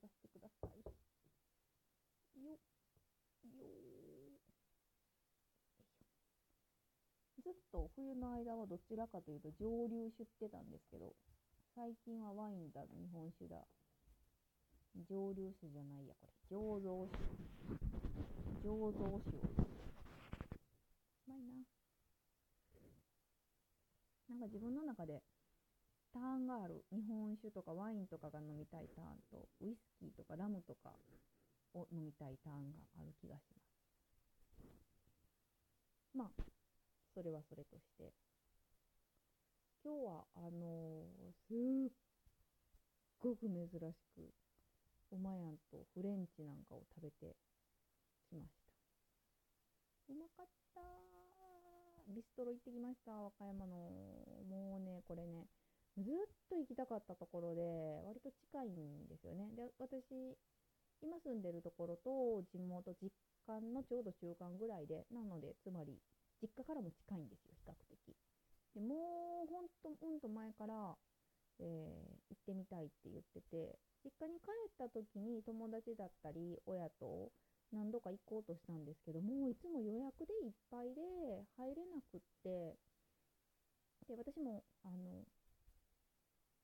させてください。よよずっと冬の間はどちらかというと蒸留酒ってたんですけど、最近はワインだ、日本酒だ。蒸留酒じゃないや、これ。醸造酒。醸造酒を。うまいな。なんか自分の中でターンがある。日本酒とかワインとかが飲みたいターンと、ウイスキーとかラムとかを飲みたいターンがある気がします。まあ、それはそれとして。今日は、あのー、すっごく珍しく、おまやんとフレンチなんかを食べてきました。うまかったビストロ行ってきました、和歌山の。もうね、これね、ずっと行きたかったところで、割と近いんですよね。で、私、今住んでるところと地元、実家のちょうど中間ぐらいで、なので、つまり、実家からも近いんですよ、比較的。でもう、ほんと、うんと前から、えー、行ってみたいって言ってて、実家に帰った時に友達だったり、親と何度か行こうとしたんですけどもう、いつも予約でいっぱいで入れなくって、で、私も、あの、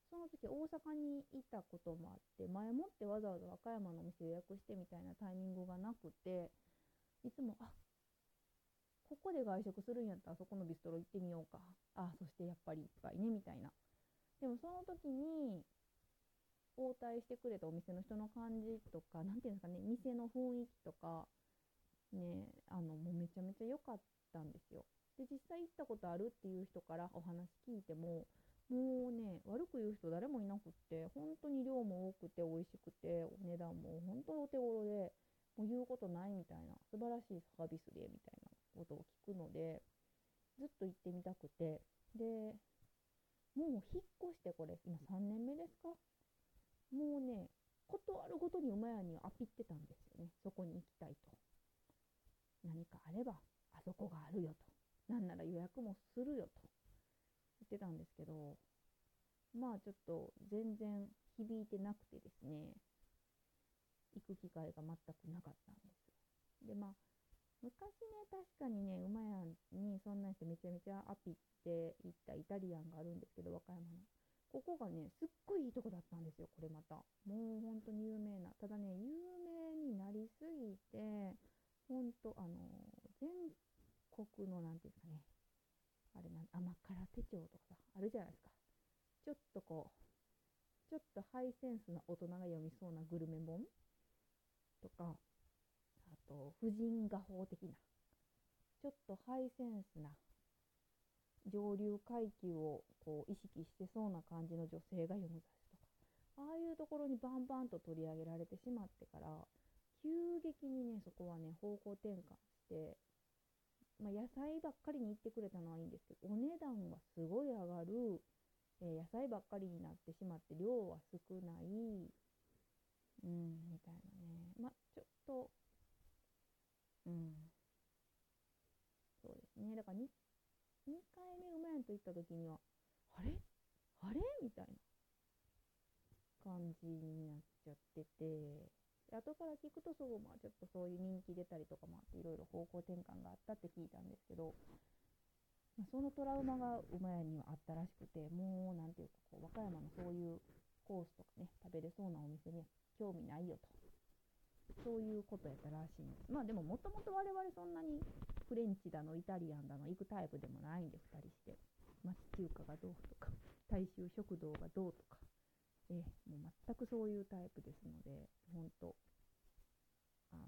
その時大阪にいたこともあって、前もってわざわざ和歌山のお店予約してみたいなタイミングがなくて、いつも、あここで外食するんやったらそこのビストロ行ってみようか。あ、そしてやっぱりいっぱいね、みたいな。でもその時に、応対してくれたお店の人の感じとか、なんていうんですかね、店の雰囲気とか、ね、あの、もうめちゃめちゃ良かったんですよ。で、実際行ったことあるっていう人からお話聞いても、もうね、悪く言う人誰もいなくって、本当に量も多くて美味しくて、お値段も本当にお手頃で、もう言うことないみたいな、素晴らしいサービスでみたいなことを聞くので、ずっと行ってみたくて、で、もう引っ越してこれ、今3年目ですか？もうね、断るごとに馬屋にアピってたんですよね。そこに行きたいと。何かあれば、あそこがあるよと。なんなら予約もするよと。ってたんですけど、まあちょっと全然響いてなくてですね、行く機会が全くなかったんです。で、まあ、昔ね、確かにね、馬屋にそんな人めちゃめちゃアピって行ったイタリアンがあるんですけど、和歌山の。ここがね、すっごいいいとこだったんですよ、これまた。もう本当に有名な。ただね、有名になりすぎて、本当あの、全国の、なんていうんですかね、あれなん、甘辛手帳とかさ、あるじゃないですか。ちょっとこう、ちょっとハイセンスな大人が読みそうなグルメ本とか、あと、婦人画法的な、ちょっとハイセンスな、上流階級をこう意識してそうな感じの女性が読む雑誌とか、ああいうところにバンバンと取り上げられてしまってから、急激にね、そこはね、方向転換して、まあ、野菜ばっかりに行ってくれたのはいいんですけど、お値段はすごい上がる、えー、野菜ばっかりになってしまって、量は少ない、うん、みたいなね。まあ、ちょっと、うん。そうですね。だから 2, 2回目うまいんと行った時には、あれ？あれ？みたいな感じになっちゃってて、後から聞くとそう、まあちょっとそういう人気出たりとかもあって、いろいろ方向転換があったって聞いたんですけど、まあ、そのトラウマが馬屋にはあったらしくて、もうなんていうかこう、和歌山のそういうコースとかね、食べれそうなお店には興味ないよと。そういうことやったらしいんです。まあでももともと我々そんなにフレンチだの、イタリアンだの、行くタイプでもないんで、2人して。町中華がどうとか、大衆食堂がどうとか、えもう全くそういうタイプですので、本当あの、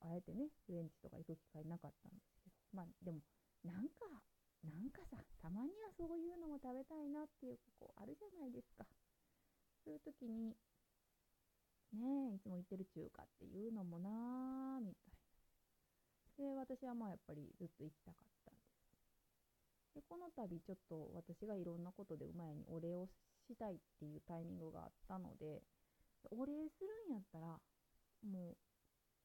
あえてね、フレンチとか行く機会なかったんですけど、まあでも、なんか、なんかさ、たまにはそういうのも食べたいなっていう、こう、あるじゃないですか。そういう時に、ねえ、いつも行ってる中華っていうのもなぁ、みたいな。で、私はまあやっぱりずっと行きたかったんです。で、この度ちょっと私がいろんなことでうまいにお礼をしたいっていうタイミングがあったので、お礼するんやったら、もう、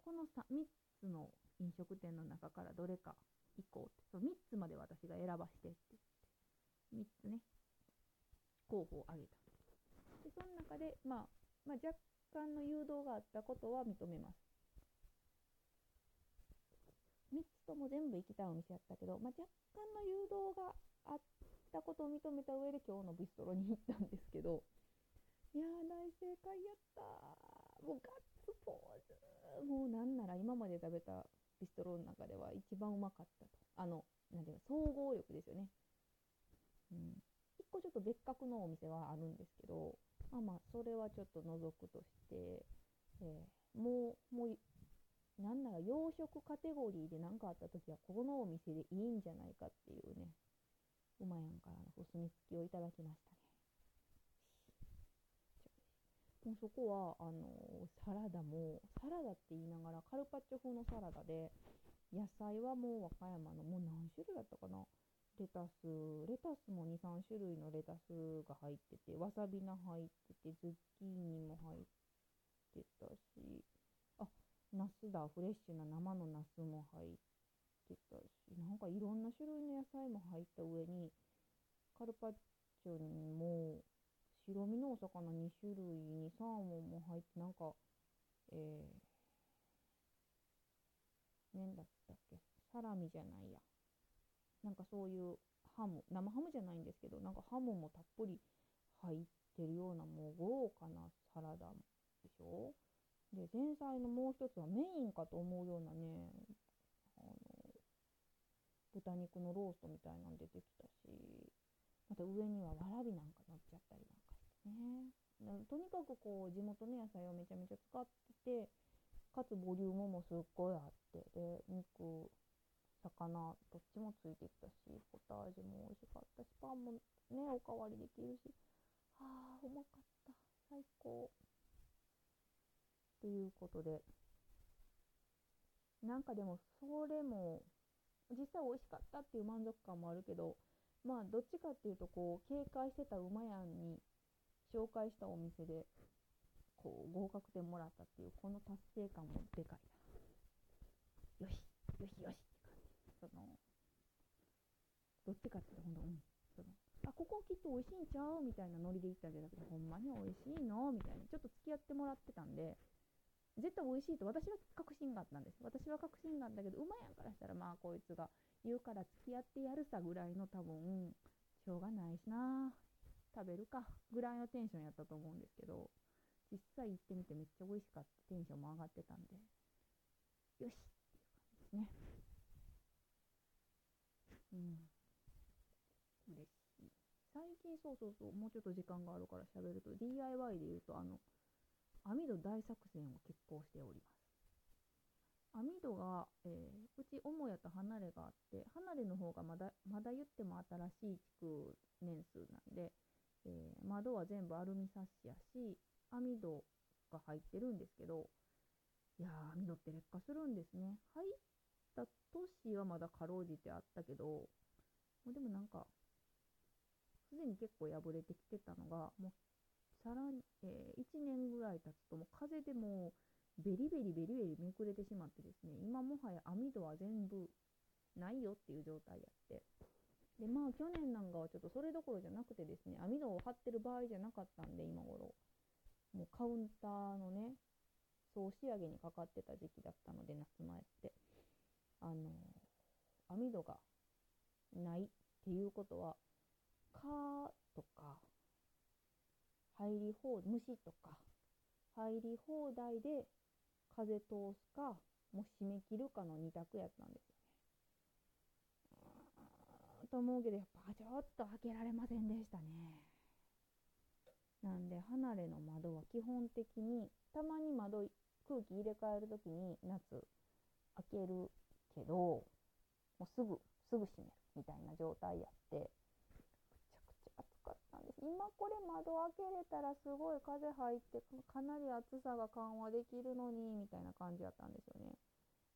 この 3, 3つの飲食店の中からどれか行こうって、そ3つまで私が選ばしてって言って、3つね、候補を挙げた。で、その中で、まあ、まあ、若干の誘導があったことは認めます。3つとも全部行きたいお店やったけど、まあ、若干の誘導があっったことを認めた上で今日のビストロに行ったんですけど、いやー大正解やったもうガッツポーズもうなんなら今まで食べたビストロの中では一番うまかったと。あの、なんていうの、総合力ですよね。うん。一個ちょっと別格のお店はあるんですけど、まあまあ、それはちょっと除くとして、えー、もう、もう、なんなら洋食カテゴリーで何かあった時は、このお店でいいんじゃないかっていうね、うまやんからのお墨付きをいただきましたね。もうそこは、あのサラダも、サラダって言いながら、カルパッチョ風のサラダで、野菜はもう和歌山の、もう何種類だったかな？レタス、レタスも2、3種類のレタスが入ってて、わさび菜入ってて、ズッキーニも入ってたし、あ、ナスだ、フレッシュな生のナスも入ってたし、なんかいろんな種類の野菜も入った上に、カルパッチョにも、白身のお魚2種類にサーモンも入って、なんか、えー、何だったっけサラミじゃないや。なんかそういうハム、生ハムじゃないんですけど、なんかハムもたっぷり入ってるようなもう豪華なサラダでしょで、前菜のもう一つはメインかと思うようなね、豚肉のローストみたいなの出てきたし、また上にはわらびなんか乗っちゃったりなんかしてね。とにかくこう地元の野菜をめちゃめちゃ使ってて、かつボリュームもすっごいあって、で、肉、魚、どっちもついてきたし、ポタージュも美味しかったし、パンもね、おかわりできるし、はあ、うまかった。最高。ということで、なんかでも、それも、実際美味しかったっていう満足感もあるけど、まあ、どっちかっていうと、こう、警戒してた馬やんに紹介したお店で、こう、合格点もらったっていう、この達成感もでかいな。よし、よしよしって感じ。その、どっちかっていうと、ほんと、うん。その、あ、ここきっと美味しいんちゃう？みたいなノリで言ったんじゃなくて、ほんまに美味しいの？みたいな。ちょっと付き合ってもらってたんで、絶対美味しいと私は確信があったんです。私は確信があったけど、馬やんからしたら、まあ、こいつが言うから付き合ってやるさぐらいの多分、しょうがないしな食べるかぐらいのテンションやったと思うんですけど、実際行ってみてめっちゃ美味しかった。テンションも上がってたんで、よしっていう感じですね。うん。嬉しい。最近そうそうそう、もうちょっと時間があるから喋ると、DIY で言うと、あの、網戸大作戦を決行しております。網戸が、えー、うち母屋と離れがあって、離れの方がまだ、まだ言っても新しい築年数なんで、えー、窓は全部アルミサッシやし、網戸が入ってるんですけど、いやー、網戸って劣化するんですね。入った年はまだかろうじてあったけど、もうでもなんか、すでに結構破れてきてたのが、もう、さらに、えー、1年ぐらい経つと、もう風でもう、ベリベリベリベリめくれてしまってですね、今もはや網戸は全部ないよっていう状態やって。で、まあ去年なんかはちょっとそれどころじゃなくてですね、網戸を張ってる場合じゃなかったんで、今頃。もうカウンターのね、総仕上げにかかってた時期だったので、夏前って。あの、網戸がないっていうことは、蚊とか、入り放、虫とか、入り放題で風通すか、もう締め切るかの2択やったんですよね。と思うけど、やっぱちょっと開けられませんでしたね。なんで、離れの窓は基本的に、たまに窓、空気入れ替えるときに夏開けるけど、もうすぐ、すぐ閉めるみたいな状態やって、今これ窓開けれたらすごい風入ってかなり暑さが緩和できるのにみたいな感じだったんですよね。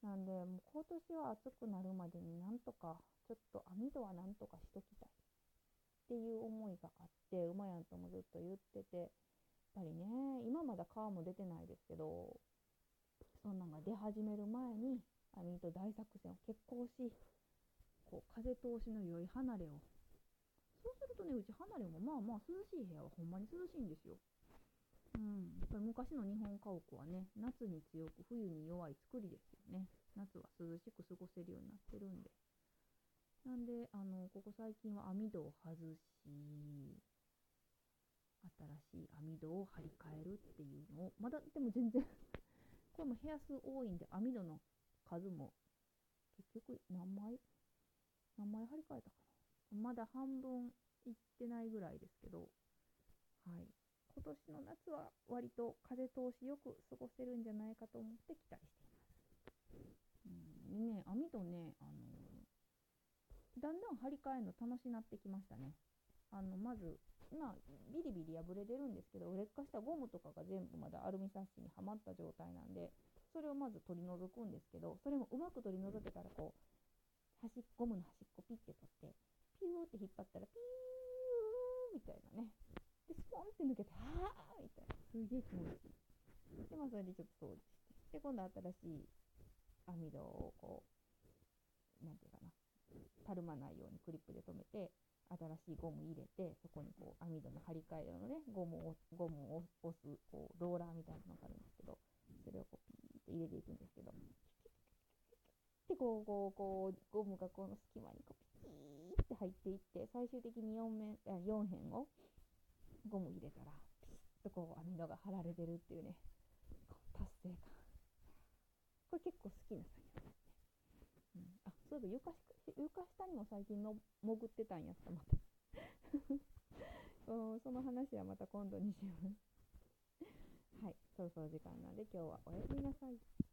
なんでもう今年は暑くなるまでになんとかちょっと網戸はなんとかしときたいっていう思いがあって馬やんともずっと言っててやっぱりね今まだ皮も出てないですけどそんなんが出始める前に網戸大作戦を決行しこう風通しの良い離れをそうするとね、うち離れもまあまあ涼しい部屋はほんまに涼しいんですよ。うん、やっぱり昔の日本家屋はね夏に強く冬に弱い作りですよね。夏は涼しく過ごせるようになってるんで。なんであのここ最近は網戸を外し新しい網戸を張り替えるっていうのをまだでも全然これも部屋数多いんで網戸の数も結局何枚？何枚張り替えたかな？まだ半分いってないぐらいですけどはい今年の夏は割と風通しよく過ごせるんじゃないかと思って期待しています。うん、ね網戸ね、あのだんだん張り替えるの楽しなってきましたね。あのまずまビリビリ破れてるんですけど劣化したゴムとかが全部まだアルミサッシにはまった状態なんでそれをまず取り除くんですけどそれもうまく取り除けたらこう端ゴムの端っこピッて取ってピューって引っ張ったらピューみたいなね。でスポンって抜けてはあみたいなすげえ気持ちいいでまあそれでちょっと掃除してで今度新しい網戸をこうなんていうかなたるまないようにクリップで留めて新しいゴム入れてそこにこう網戸の張り替え用のねゴムをゴムを押すこうローラーみたいなのがあるんですけどそれをこうピーッと入れていくんですけどでこうこうこうゴムがこの隙間にこうピーって入っていって最終的に4面あ4辺をゴム入れたらピシッとこう網戸が張られてるっていうねう達成感。これ結構好きな作業ですね、うん、あそういえば床床下にも最近の潜ってたんやったまたその話はまた今度にします。はいそろそろ時間なんで今日はおやすみなさい。